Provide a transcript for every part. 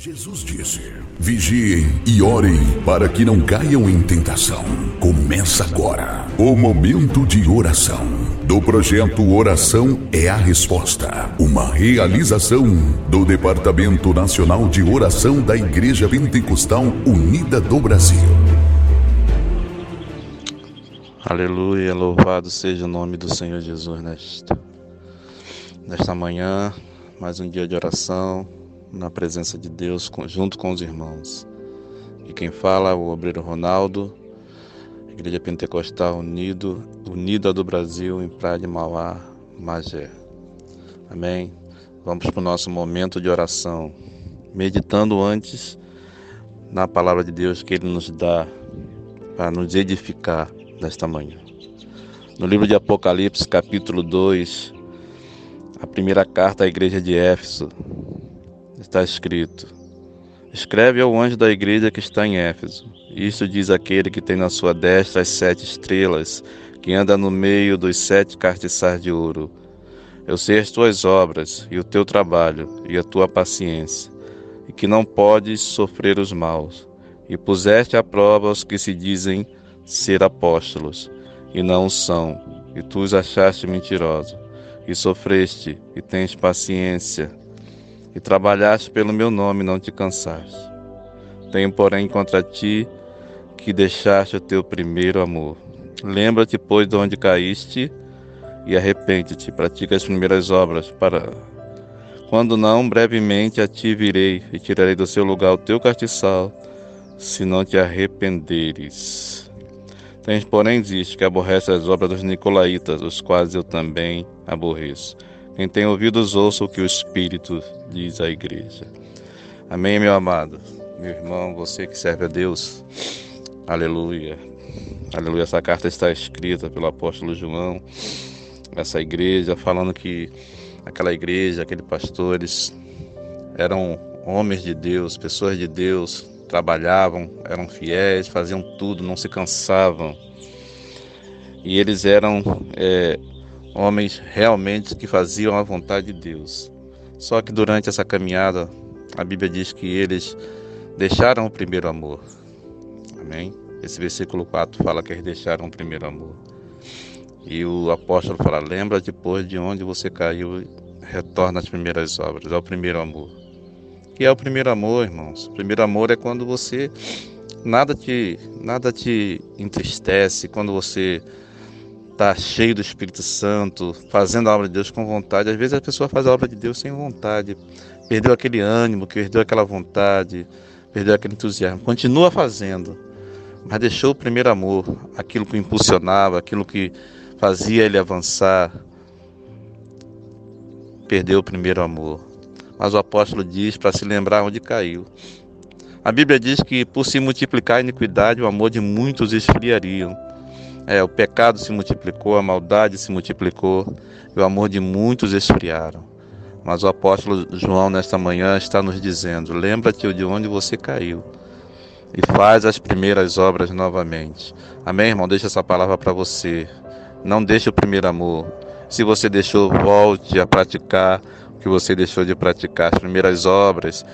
Jesus disse: Vigiem e orem para que não caiam em tentação. Começa agora o momento de oração do projeto Oração é a Resposta, uma realização do Departamento Nacional de Oração da Igreja Pentecostal Unida do Brasil. Aleluia, louvado seja o nome do Senhor Jesus nesta, nesta manhã, mais um dia de oração na presença de Deus, junto com os irmãos. E quem fala é o obreiro Ronaldo, Igreja Pentecostal Unido, Unida do Brasil, em Praia de Mauá, Magé. Amém? Vamos para o nosso momento de oração, meditando antes na palavra de Deus que Ele nos dá para nos edificar nesta manhã. No livro de Apocalipse, capítulo 2, a primeira carta à igreja de Éfeso, está escrito: Escreve ao anjo da igreja que está em Éfeso. Isto diz aquele que tem na sua destra as sete estrelas, que anda no meio dos sete castiçais de ouro. Eu sei as tuas obras, e o teu trabalho, e a tua paciência, e que não podes sofrer os maus. E puseste à prova os que se dizem ser apóstolos, e não são, e tu os achaste mentirosos. E sofreste, e tens paciência, e trabalhaste pelo meu nome, não te cansaste. Tenho, porém, contra ti que deixaste o teu primeiro amor. Lembra-te, pois, de onde caíste e arrepende-te. Pratica as primeiras obras para. Quando não, brevemente a ti virei e tirarei do seu lugar o teu castiçal, se não te arrependeres. Tens, porém, visto que aborrece as obras dos nicolaítas, os quais eu também aborreço. Quem tem ouvidos, ouça o que o Espírito diz à igreja. Amém, meu amado, meu irmão, você que serve a Deus. Aleluia. Aleluia. Essa carta está escrita pelo apóstolo João, essa igreja, falando que aquela igreja, aqueles pastores eram homens de Deus, pessoas de Deus, trabalhavam, eram fiéis, faziam tudo, não se cansavam. E eles eram é, homens realmente que faziam a vontade de Deus. Só que durante essa caminhada, a Bíblia diz que eles deixaram o primeiro amor. Amém? Esse versículo 4 fala que eles deixaram o primeiro amor. E o apóstolo fala: Lembra depois de onde você caiu, retorna às primeiras obras, ao primeiro amor. Que é o primeiro amor, irmãos? O primeiro amor é quando você nada te nada te entristece, quando você está cheio do Espírito Santo, fazendo a obra de Deus com vontade. Às vezes a pessoa faz a obra de Deus sem vontade, perdeu aquele ânimo, perdeu aquela vontade, perdeu aquele entusiasmo. Continua fazendo, mas deixou o primeiro amor, aquilo que o impulsionava, aquilo que fazia ele avançar. Perdeu o primeiro amor. Mas o apóstolo diz para se lembrar onde caiu. A Bíblia diz que por se multiplicar a iniquidade, o amor de muitos esfriariam. É, o pecado se multiplicou, a maldade se multiplicou, e o amor de muitos esfriaram. Mas o apóstolo João, nesta manhã, está nos dizendo: lembra-te de onde você caiu e faz as primeiras obras novamente. Amém, irmão? Deixa essa palavra para você. Não deixe o primeiro amor. Se você deixou, volte a praticar o que você deixou de praticar, as primeiras obras,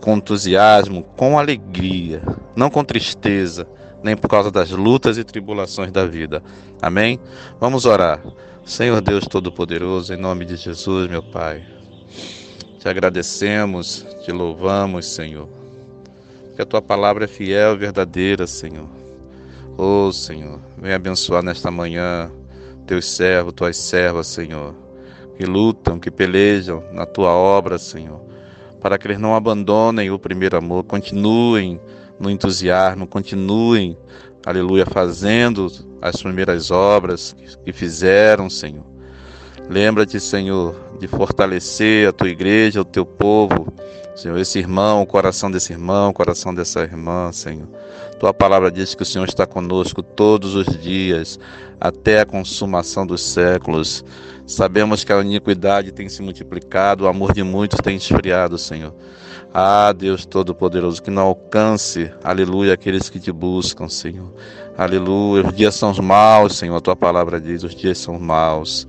com entusiasmo, com alegria, não com tristeza nem por causa das lutas e tribulações da vida. Amém? Vamos orar. Senhor Deus Todo-Poderoso, em nome de Jesus, meu Pai, te agradecemos, te louvamos, Senhor, que a tua palavra é fiel e verdadeira, Senhor. Oh, Senhor, vem abençoar nesta manhã teus servos, tuas servas, Senhor, que lutam, que pelejam na tua obra, Senhor, para que eles não abandonem o primeiro amor, continuem no entusiasmo, continuem, aleluia, fazendo as primeiras obras que fizeram, Senhor. Lembra-te, Senhor, de fortalecer a tua igreja, o teu povo, Senhor, esse irmão, o coração desse irmão, o coração dessa irmã, Senhor. Tua palavra diz que o Senhor está conosco todos os dias, até a consumação dos séculos. Sabemos que a iniquidade tem se multiplicado, o amor de muitos tem esfriado, Senhor. Ah, Deus Todo-Poderoso, que não alcance, aleluia, aqueles que te buscam, Senhor. Aleluia. Os dias são maus, Senhor. A tua palavra diz: os dias são maus.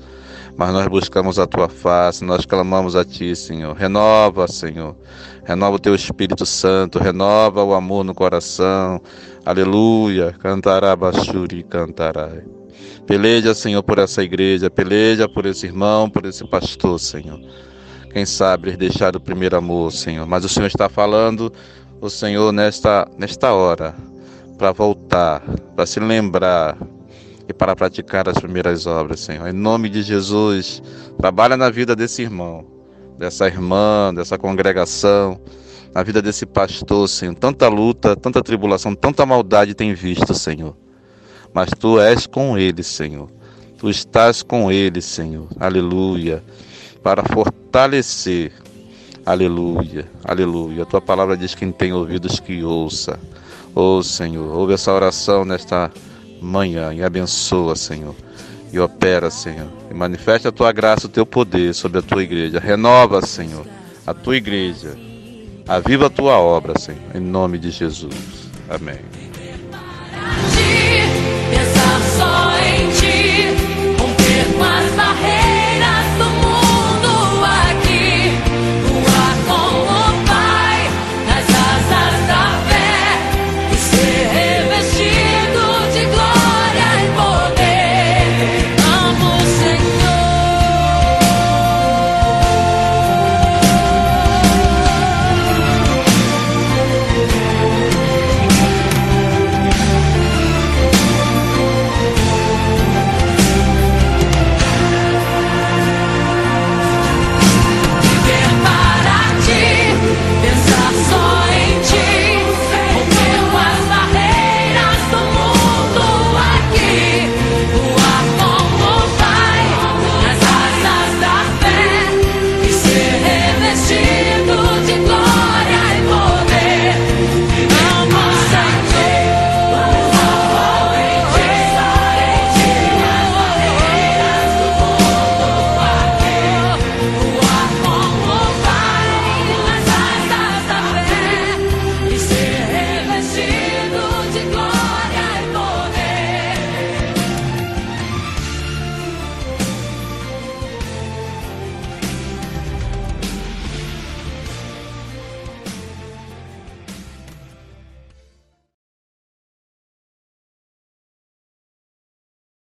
Mas nós buscamos a tua face, nós clamamos a ti, Senhor. Renova, Senhor. Renova o teu Espírito Santo, renova o amor no coração. Aleluia. Cantará Bachuri, cantará. Peleja, Senhor, por essa igreja, peleja por esse irmão, por esse pastor, Senhor. Quem sabe eles deixaram o primeiro amor, Senhor. Mas o Senhor está falando, o Senhor, nesta, nesta hora, para voltar, para se lembrar e para praticar as primeiras obras, Senhor. Em nome de Jesus, trabalha na vida desse irmão, dessa irmã, dessa congregação, na vida desse pastor, Senhor. Tanta luta, tanta tribulação, tanta maldade tem visto, Senhor. Mas tu és com ele, Senhor. Tu estás com ele, Senhor. Aleluia. Para fortalecer. Aleluia. Aleluia. A tua palavra diz que quem tem ouvidos que ouça. Oh, Senhor, ouve essa oração nesta manhã e abençoa, Senhor. E opera, Senhor. E manifesta a tua graça, o teu poder sobre a tua igreja. Renova, Senhor, a tua igreja. Aviva a tua obra, Senhor. Em nome de Jesus. Amém.